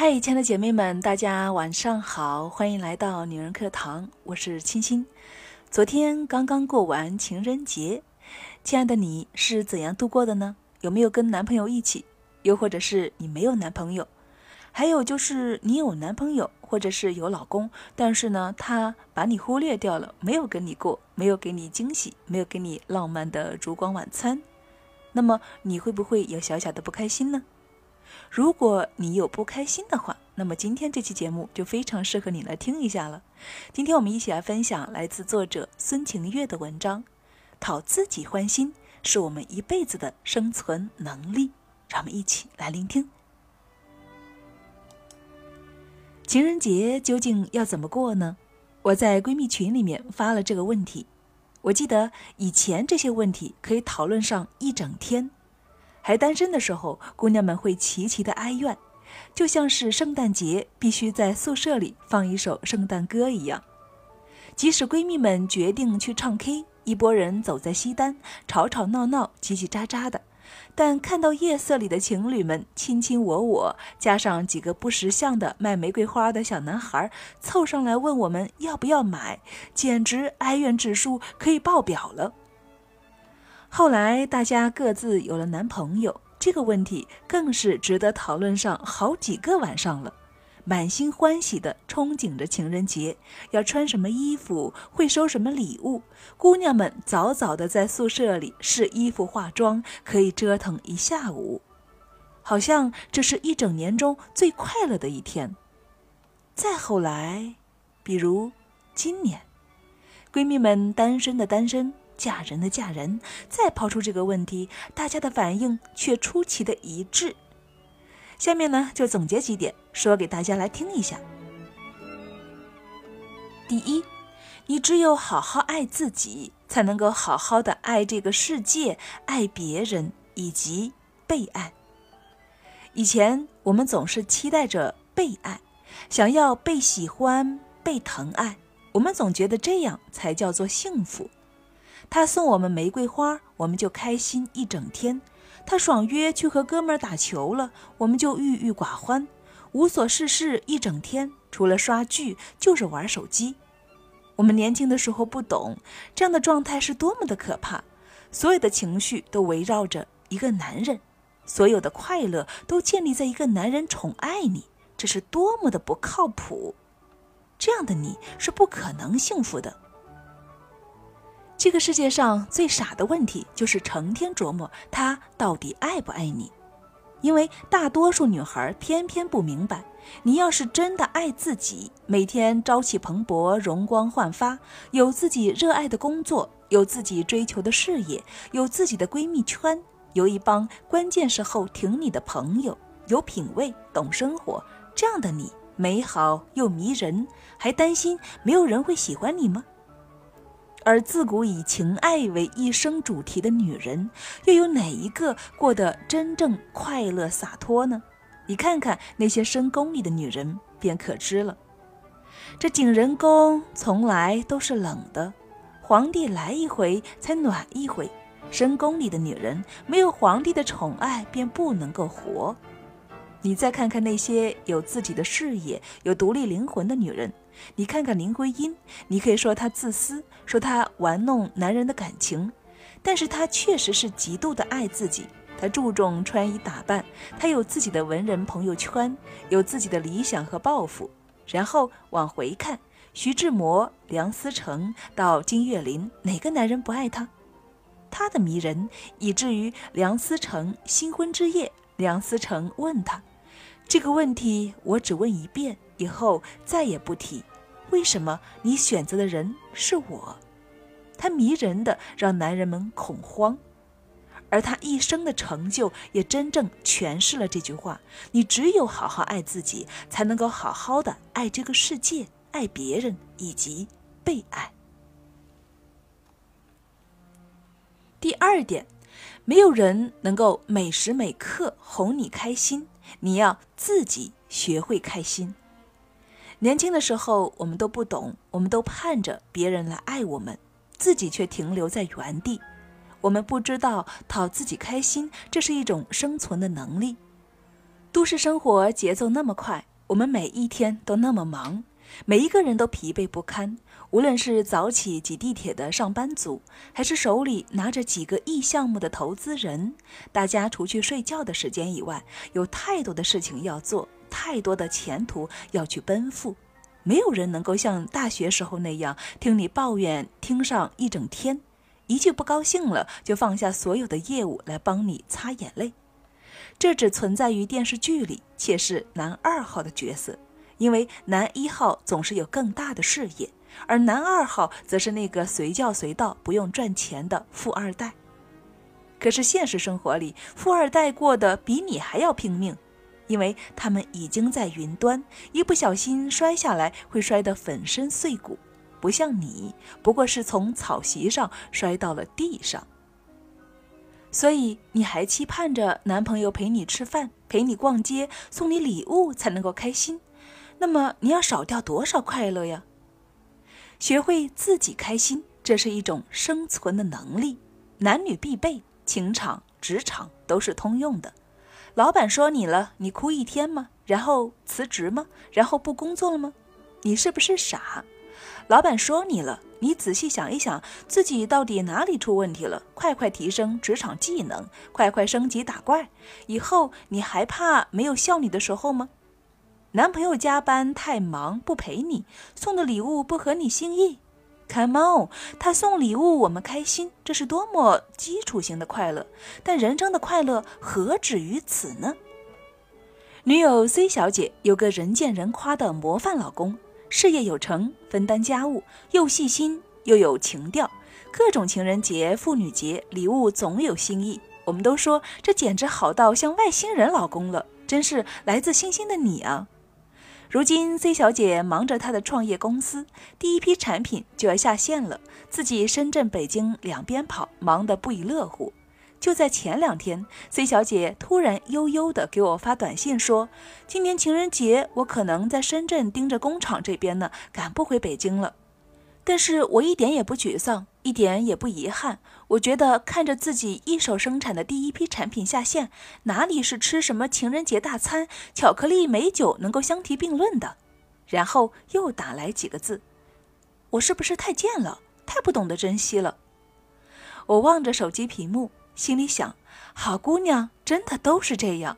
嗨，亲爱的姐妹们，大家晚上好，欢迎来到女人课堂，我是清新。昨天刚刚过完情人节，亲爱的你是怎样度过的呢？有没有跟男朋友一起？又或者是你没有男朋友？还有就是你有男朋友，或者是有老公，但是呢，他把你忽略掉了，没有跟你过，没有给你惊喜，没有给你浪漫的烛光晚餐，那么你会不会有小小的不开心呢？如果你有不开心的话，那么今天这期节目就非常适合你来听一下了。今天我们一起来分享来自作者孙晴月的文章：讨自己欢心是我们一辈子的生存能力。让我们一起来聆听。情人节究竟要怎么过呢？我在闺蜜群里面发了这个问题。我记得以前这些问题可以讨论上一整天。还单身的时候，姑娘们会齐齐的哀怨，就像是圣诞节必须在宿舍里放一首圣诞歌一样。即使闺蜜们决定去唱 K，一拨人走在西单，吵吵闹闹，叽叽喳喳的。但看到夜色里的情侣们卿卿我我，加上几个不识相的卖玫瑰花的小男孩凑上来问我们要不要买，简直哀怨指数可以爆表了。后来大家各自有了男朋友，这个问题更是值得讨论上好几个晚上了。满心欢喜的憧憬着情人节要穿什么衣服，会收什么礼物。姑娘们早早的在宿舍里试衣服、化妆，可以折腾一下午，好像这是一整年中最快乐的一天。再后来，比如今年，闺蜜们单身的单身，嫁人的嫁人，再抛出这个问题，大家的反应却出奇的一致。下面呢，就总结几点，说给大家来听一下。第一，你只有好好爱自己，才能够好好的爱这个世界、爱别人以及被爱。以前我们总是期待着被爱，想要被喜欢、被疼爱，我们总觉得这样才叫做幸福。他送我们玫瑰花，我们就开心一整天。他爽约去和哥们儿打球了，我们就郁郁寡欢，无所事事一整天，除了刷剧就是玩手机。我们年轻的时候不懂这样的状态是多么的可怕，所有的情绪都围绕着一个男人，所有的快乐都建立在一个男人宠爱你，这是多么的不靠谱，这样的你是不可能幸福的。这个世界上最傻的问题，就是成天琢磨他到底爱不爱你，因为大多数女孩偏偏不明白，你要是真的爱自己，每天朝气蓬勃、容光焕发，有自己热爱的工作，有自己追求的事业，有自己的闺蜜圈，有一帮关键时候挺你的朋友，有品味、懂生活，这样的你美好又迷人，还担心没有人会喜欢你吗？而自古以情爱为一生主题的女人，又有哪一个过得真正快乐洒脱呢？你看看那些深宫里的女人，便可知了。这景仁宫从来都是冷的，皇帝来一回才暖一回。深宫里的女人，没有皇帝的宠爱，便不能够活。你再看看那些有自己的事业、有独立灵魂的女人。你看看林徽因，你可以说她自私，说她玩弄男人的感情，但是她确实是极度的爱自己。她注重穿衣打扮，她有自己的文人朋友圈，有自己的理想和抱负。然后往回看，徐志摩、梁思成到金岳霖，哪个男人不爱她？她的迷人，以至于梁思成新婚之夜，梁思成问她这个问题，我只问一遍，以后再也不提。为什么你选择的人是我？他迷人的让男人们恐慌，而他一生的成就也真正诠释了这句话：你只有好好爱自己，才能够好好的爱这个世界、爱别人以及被爱。第二点，没有人能够每时每刻哄你开心，你要自己学会开心。年轻的时候，我们都不懂，我们都盼着别人来爱我们，自己却停留在原地。我们不知道讨自己开心，这是一种生存的能力。都市生活节奏那么快，我们每一天都那么忙，每一个人都疲惫不堪。无论是早起挤地铁的上班族，还是手里拿着几个亿项目的投资人，大家除去睡觉的时间以外，有太多的事情要做，太多的前途要去奔赴。没有人能够像大学时候那样听你抱怨听上一整天，一句不高兴了就放下所有的业务来帮你擦眼泪。这只存在于电视剧里，且是男二号的角色，因为男一号总是有更大的事业。而男二号则是那个随叫随到、不用赚钱的富二代。可是现实生活里，富二代过得比你还要拼命，因为他们已经在云端，一不小心摔下来会摔得粉身碎骨，不像你，不过是从草席上摔到了地上。所以你还期盼着男朋友陪你吃饭、陪你逛街、送你礼物才能够开心？那么你要少掉多少快乐呀？学会自己开心，这是一种生存的能力，男女必备，情场、职场都是通用的。老板说你了，你哭一天吗？然后辞职吗？然后不工作了吗？你是不是傻？老板说你了，你仔细想一想，自己到底哪里出问题了？快快提升职场技能，快快升级打怪，以后你还怕没有笑你的时候吗？男朋友加班太忙不陪你，送的礼物不合你心意，Come on，他送礼物我们开心，这是多么基础型的快乐。但人生的快乐何止于此呢？女友 C 小姐有个人见人夸的模范老公，事业有成，分担家务，又细心又有情调，各种情人节、妇女节礼物总有新意。我们都说这简直好到像外星人老公了，真是来自星星的你啊！如今，C 小姐忙着她的创业公司，第一批产品就要下线了，自己深圳、北京两边跑，忙得不亦乐乎。就在前两天，C 小姐突然悠悠地给我发短信说：“今年情人节，我可能在深圳盯着工厂这边呢，赶不回北京了。”但是我一点也不沮丧，一点也不遗憾。我觉得看着自己一手生产的第一批产品下线，哪里是吃什么情人节大餐、巧克力美酒能够相提并论的？然后又打来几个字：“我是不是太贱了？太不懂得珍惜了？”我望着手机屏幕，心里想：好姑娘真的都是这样，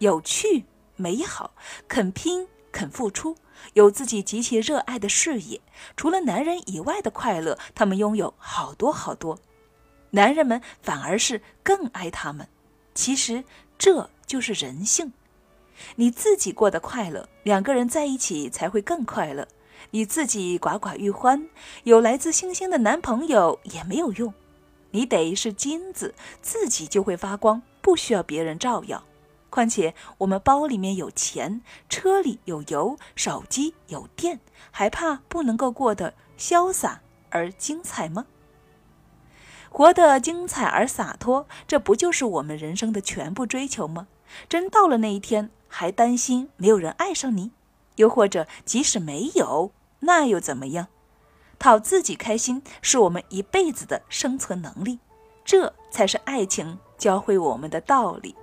有趣、美好，肯拼。肯付出，有自己极其热爱的事业，除了男人以外的快乐，他们拥有好多好多。男人们反而是更爱他们。其实这就是人性。你自己过得快乐，两个人在一起才会更快乐。你自己寡寡欲欢，有来自星星的男朋友也没有用。你得是金子，自己就会发光，不需要别人照耀。况且我们包里面有钱，车里有油，手机有电，还怕不能够过得潇洒而精彩吗？活得精彩而洒脱，这不就是我们人生的全部追求吗？真到了那一天，还担心没有人爱上你？又或者即使没有，那又怎么样？讨自己开心是我们一辈子的生存能力，这才是爱情教会我们的道理。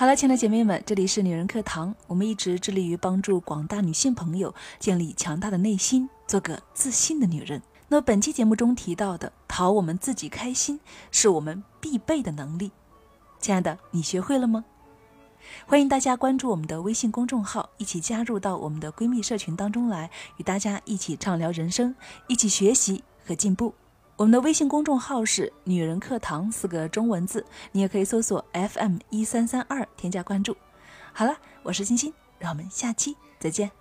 好了，亲爱的姐妹们，这里是女人课堂。我们一直致力于帮助广大女性朋友建立强大的内心，做个自信的女人。那本期节目中提到的讨我们自己开心，是我们必备的能力。亲爱的，你学会了吗？欢迎大家关注我们的微信公众号，一起加入到我们的闺蜜社群当中来，与大家一起畅聊人生，一起学习和进步。我们的微信公众号是“女人课堂”四个中文字，你也可以搜索 FM 一三三二添加关注。好了，我是欣欣，让我们下期再见。